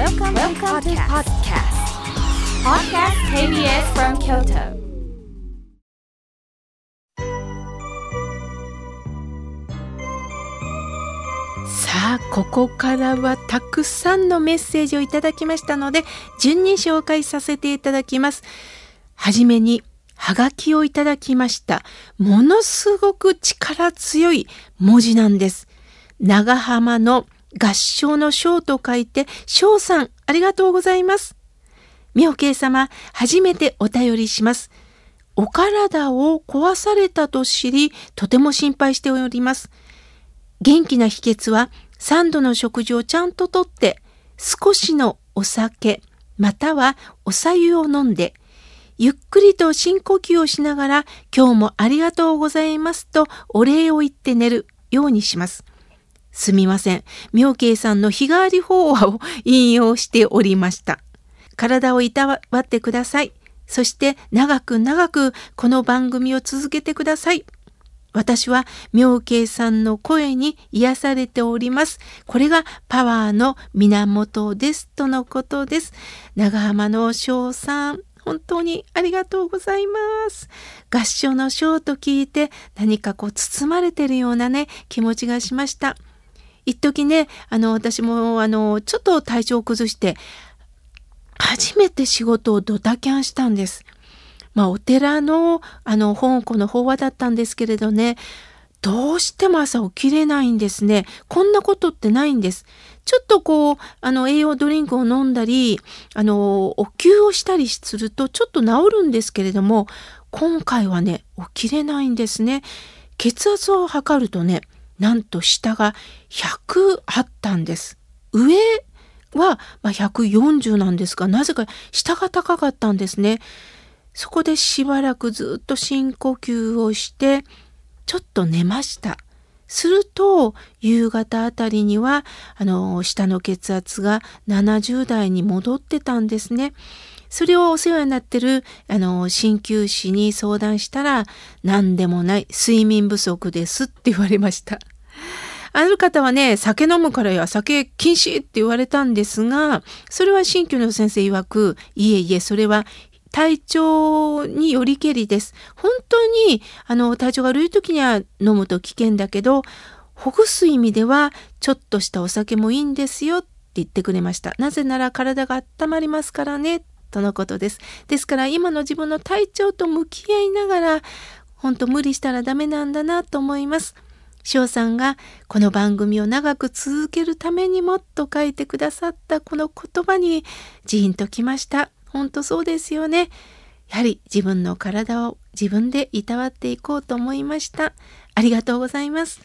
Welcome, Welcome to podcast. Podcast KBS from Kyoto. さあここからはたくさんのメッセージをいただきましたので順に紹介させていただきます。はじめにはがきをいただきました。ものすごく力強い文字なんです。長浜の合唱の章と書いて、章さん、ありがとうございます。妙慶様、初めてお便りします。お体を壊されたと知り、とても心配しております。元気な秘訣は、3度の食事をちゃんととって、少しのお酒、またはお茶湯を飲んで、ゆっくりと深呼吸をしながら、今日もありがとうございますとお礼を言って寝るようにします。すみません。妙慶さんの日替わり法話を引用しておりました。体をいたわってください。そして長く長くこの番組を続けてください。私は妙慶さんの声に癒されております。これがパワーの源です。とのことです。長浜の翔さん、本当にありがとうございます。合唱のショーと聞いて何かこう包まれてるようなね、気持ちがしました。一時ね、あの、私も、あの、ちょっと体調を崩して、初めて仕事をドタキャンしたんです。まあ、お寺の、あの、本校の法話だったんですけれどね、どうしても朝起きれないんですね。こんなことってないんです。ちょっとこう、あの、栄養ドリンクを飲んだり、あの、お灸をしたりするとちょっと治るんですけれども、今回はね、起きれないんですね。血圧を測るとね、なんと下が100あったんです。上はま140なんですが、なぜか下が高かったんですね。そこでしばらくずっと深呼吸をして、ちょっと寝ました。すると、夕方あたりには、あの、下の血圧が70代に戻ってたんですね。それをお世話になってる、あの、鍼灸師に相談したら、何でもない、睡眠不足ですって言われました。ある方はね、酒飲むからや酒禁止って言われたんですが、それは鍼灸の先生曰く、いえいえ、それは体調によりけりです。本当に、あの、体調が悪い時には飲むと危険だけど、ほぐす意味では、ちょっとしたお酒もいいんですよって言ってくれました。なぜなら体が温まりますからね、とのことです。ですから、今の自分の体調と向き合いながら、本当無理したらダメなんだなと思います。翔さんがこの番組を長く続けるためにもと書いてくださったこの言葉にジーンときました。本当そうですよね。やはり自分の体を自分でいたわっていこうと思いました。ありがとうございます。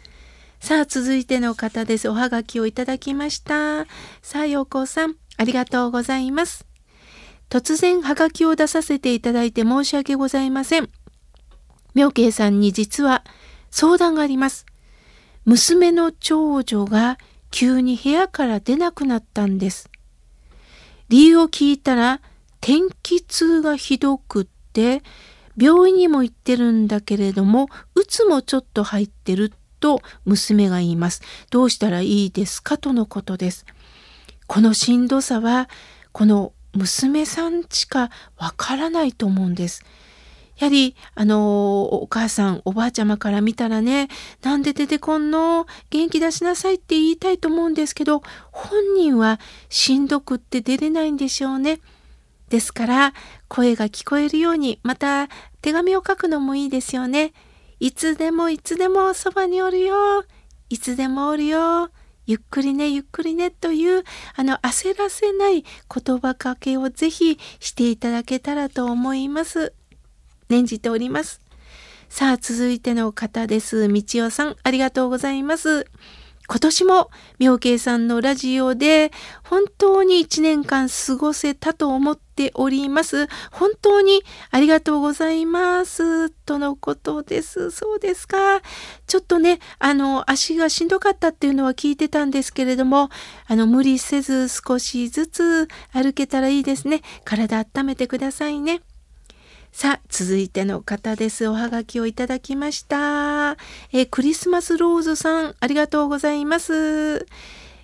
さあ、続いての方です。おはがきをいただきました。さあ、ようこさん、ありがとうございます。突然はがきを出させていただいて申し訳ございません。妙慶さんに実は相談があります。娘の長女が急に部屋から出なくなったんです。理由を聞いたら、天気痛がひどくって、病院にも行ってるんだけれども、うつもちょっと入ってると娘が言います。どうしたらいいですかとのことです。このしんどさは、この娘さんしかわからないと思うんです。やはり、あの、お母さん、おばあちゃまから見たらね、なんで出てこんの？元気出しなさいって言いたいと思うんですけど、本人はしんどくって出れないんでしょうね。ですから、声が聞こえるように、また手紙を書くのもいいですよね。いつでもいつでもそばにおるよ。いつでもおるよ。ゆっくりね、ゆっくりねという、あの、焦らせない言葉かけをぜひしていただけたらと思います。念じております。さあ、続いての方です。みちおさん、ありがとうございます。今年も妙慶さんのラジオで本当に一年間過ごせたと思っております。本当にありがとうございます。とのことです。そうですか。ちょっとね、あの、足がしんどかったっていうのは聞いてたんですけれども、あの、無理せず少しずつ歩けたらいいですね。体温めてくださいね。さあ、続いての方です。おはがきをいただきました。えクリスマスローズさん、ありがとうございます。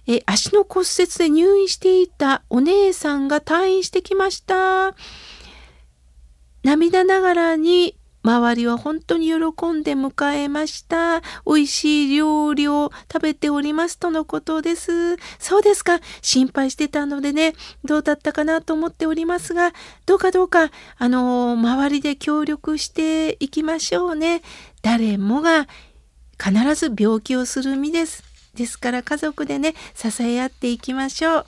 え足の骨折で入院していたお姉さんが退院してきました。涙ながらに周りは本当に喜んで迎えました。美味しい料理を食べておりますとのことです。そうですか。心配してたのでね、どうだったかなと思っておりますが、どうかどうか、あの、周りで協力していきましょうね。誰もが必ず病気をする身です。ですから家族でね、支え合っていきましょう。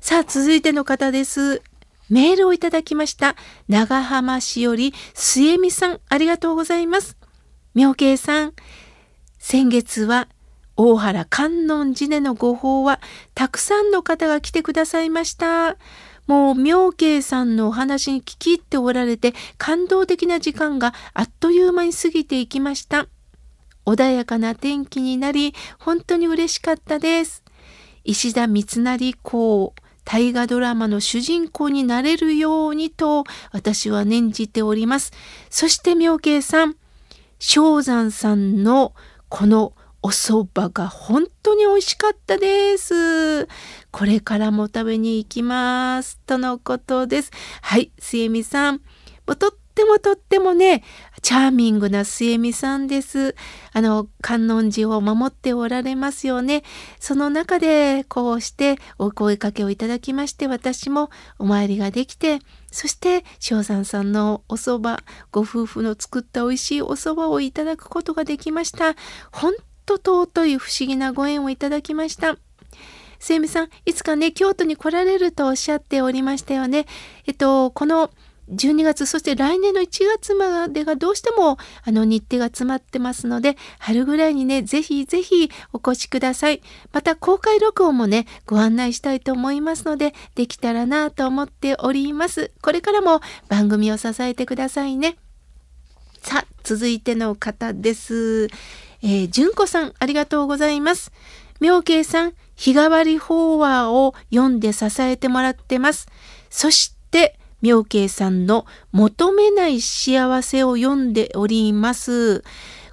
さあ、続いての方です。メールをいただきました。長浜市より末美さん、ありがとうございます。妙慶さん、先月は大原観音寺でのご法はたくさんの方が来てくださいました。もう妙慶さんのお話に聞き入っておられて感動的な時間があっという間に過ぎていきました。穏やかな天気になり本当に嬉しかったです。石田三成公大河ドラマの主人公になれるようにと私は念じております。そして妙慶さん、正山さんのこのお蕎麦が本当に美味しかったです。これからも食べに行きます。とのことです。はい、末美さん。もうとってもとってもね、チャーミングな末美さんです。あの、観音寺を守っておられますよね。その中で、こうしてお声かけをいただきまして、私もお参りができて、そして、正山さんのお蕎麦、ご夫婦の作った美味しいお蕎麦をいただくことができました。本当尊い不思議なご縁をいただきました。末美さん、いつかね、京都に来られるとおっしゃっておりましたよね。えっと、この12月、そして来年の1月までがどうしてもあの日程が詰まってますので、春ぐらいにね、ぜひぜひお越しください。また公開録音もね、ご案内したいと思いますので、できたらなと思っております。これからも番組を支えてくださいね。さあ、続いての方です。えー、純子さん、ありがとうございます。妙慶さん、日替わり法話を読んで支えてもらってます。そして、妙慶さんの求めない幸せを読んでおります。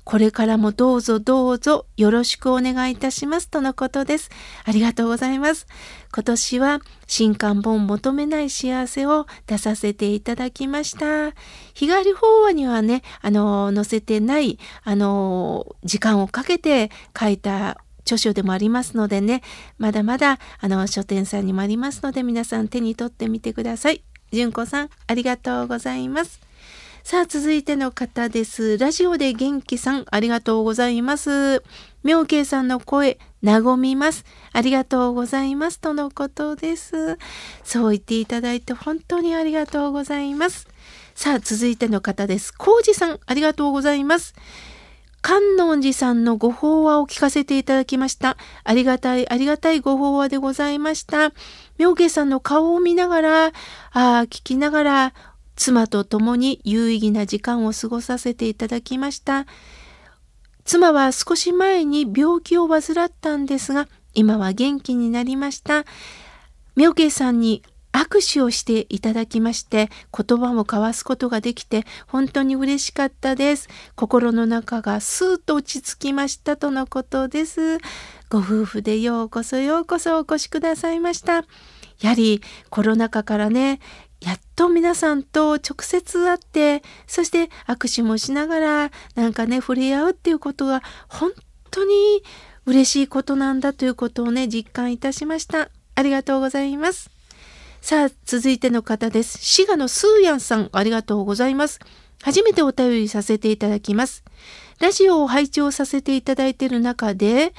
これからもどうぞどうぞよろしくお願いいたしますとのことです。ありがとうございます。今年は新刊本求めない幸せを出させていただきました。日帰り法話にはね、あの、載せてない、あの、時間をかけて書いた著書でもありますのでね、まだまだあの書店さんにもありますので皆さん手に取ってみてください。純子さん、ありがとうございます。さあ、続いての方です。ラジオで元気さん、ありがとうございます。妙慶さんの声、和みます。ありがとうございます。とのことです。そう言っていただいて本当にありがとうございます。さあ、続いての方です。浩二さん、ありがとうございます。観音寺さんのご法話を聞かせていただきました。ありがたい、ありがたいご法話でございました。妙慶さんの顔を見ながら、あ、聞きながら、妻と共に有意義な時間を過ごさせていただきました。妻は少し前に病気を患ったんですが、今は元気になりました。妙慶さんに握手をしていただきまして言葉も交わすことができて本当に嬉しかったです。心の中がスーッと落ち着きましたとのことです。ご夫婦でようこそようこそお越しくださいました。やはりコロナ禍からねやっと皆さんと直接会ってそして握手もしながらなんかね触れ合うっていうことが本当に嬉しいことなんだということをね実感いたしました。ありがとうございます。さあ、続いての方です。滋賀のスーヤンさん、ありがとうございます。初めてお便りさせていただきます。ラジオを拝聴させていただいている中で、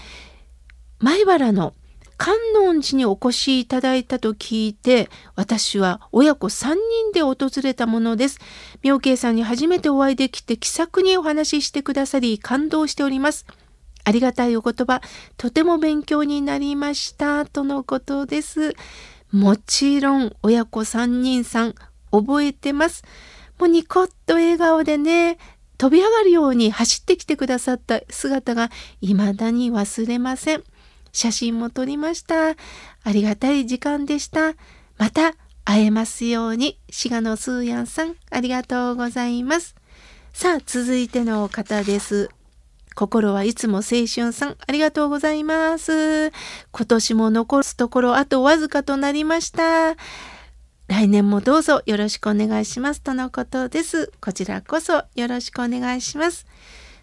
前原の観音寺にお越しいただいたと聞いて、私は親子3人で訪れたものです。妙慶さんに初めてお会いできて気さくにお話ししてくださり感動しております。ありがたいお言葉、とても勉強になりました。とのことです。もちろん親子三人さん覚えてます。もうニコッと笑顔でね、飛び上がるように走ってきてくださった姿が未だに忘れません。写真も撮りました。ありがたい時間でした。また会えますように。滋賀のスーヤンさん、ありがとうございます。さあ、続いての方です。心はいつも青春さん、ありがとうございます。今年も残すところあとわずかとなりました。来年もどうぞよろしくお願いしますとのことです。こちらこそよろしくお願いします。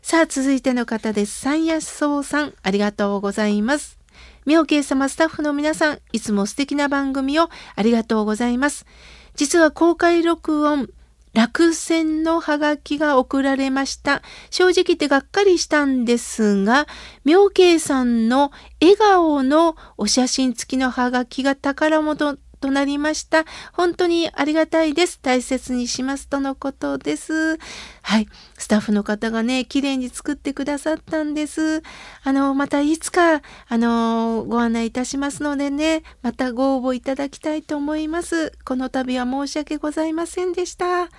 さあ、続いての方です。三夜草さん、ありがとうございます。妙慶様スタッフの皆さん、いつも素敵な番組をありがとうございます。実は公開録音、落選のハガキが送られました。正直言ってがっかりしたんですが、妙慶さんの笑顔のお写真付きのハガキが宝物となりました。本当にありがたいです。大切にしますとのことです。はい。スタッフの方がね、綺麗に作ってくださったんです。あの、またいつか、あの、ご案内いたしますのでね、またご応募いただきたいと思います。この度は申し訳ございませんでした。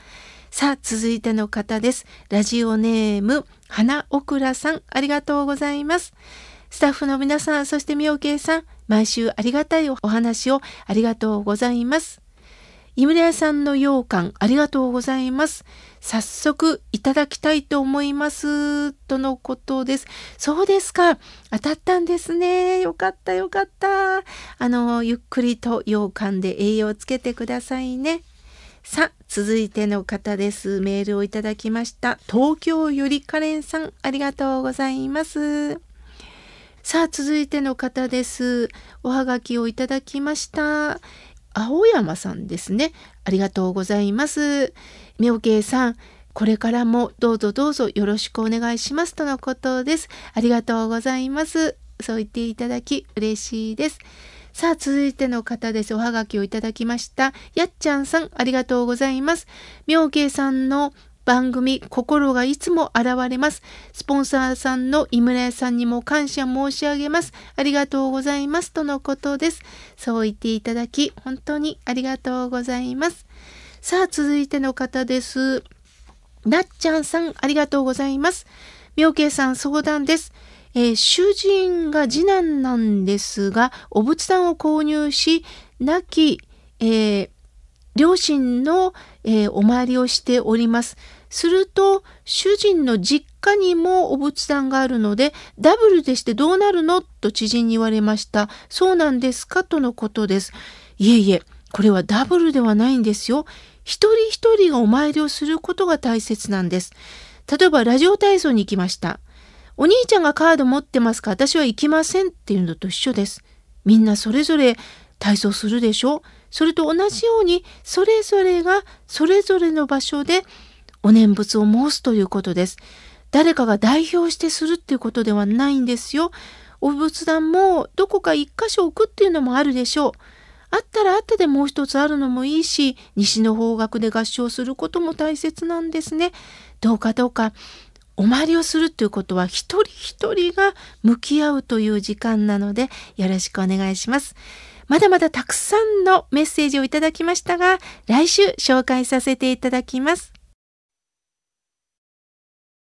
さあ、続いての方です。ラジオネーム、花オクラさん、ありがとうございます。スタッフの皆さん、そしてみおけいさん、毎週ありがたいお話をありがとうございます。井村屋さんの羊羹ありがとうございます。早速いただきたいと思います。とのことです。そうですか。当たったんですね。よかったよかった。あの、ゆっくりと羊羹で栄養をつけてくださいね。さあ、続いての方です。メールをいただきました。東京よりカレンさん、ありがとうございます。さあ、続いての方です。おはがきをいただきました。青山さんですね。ありがとうございます。妙慶さん、これからもどうぞどうぞよろしくお願いしますとのことです。ありがとうございます。そう言っていただき嬉しいです。さあ、続いての方です。おはがきをいただきました。やっちゃんさん、ありがとうございます。妙慶さんの番組心がいつも現れます。スポンサーさんの井村屋さんにも感謝申し上げます。ありがとうございます。とのことです。そう言っていただき、本当にありがとうございます。さあ、続いての方です。なっちゃんさん、ありがとうございます。妙慶さん、相談です。えー、主人が次男なんですが、お仏壇を購入し、亡き、えー、両親の、えー、お参りをしております。すると、主人の実家にもお仏壇があるので、ダブルでしてどうなるのと知人に言われました。そうなんですかとのことです。いえいえ、これはダブルではないんですよ。一人一人がお参りをすることが大切なんです。例えば、ラジオ体操に行きました。お兄ちゃんがカード持ってますか？私は行きませんっていうのと一緒です。みんなそれぞれ体操するでしょ？それと同じように、それぞれがそれぞれの場所でお念仏を申すということです。誰かが代表してするっていうことではないんですよ。お仏壇もどこか一箇所置くっていうのもあるでしょう。あったらあったでもう一つあるのもいいし、西の方角で合唱することも大切なんですね。どうかどうか、お参りをするということは一人一人が向き合うという時間なので、よろしくお願いします。まだまだたくさんのメッセージをいただきましたが、来週紹介させていただきます。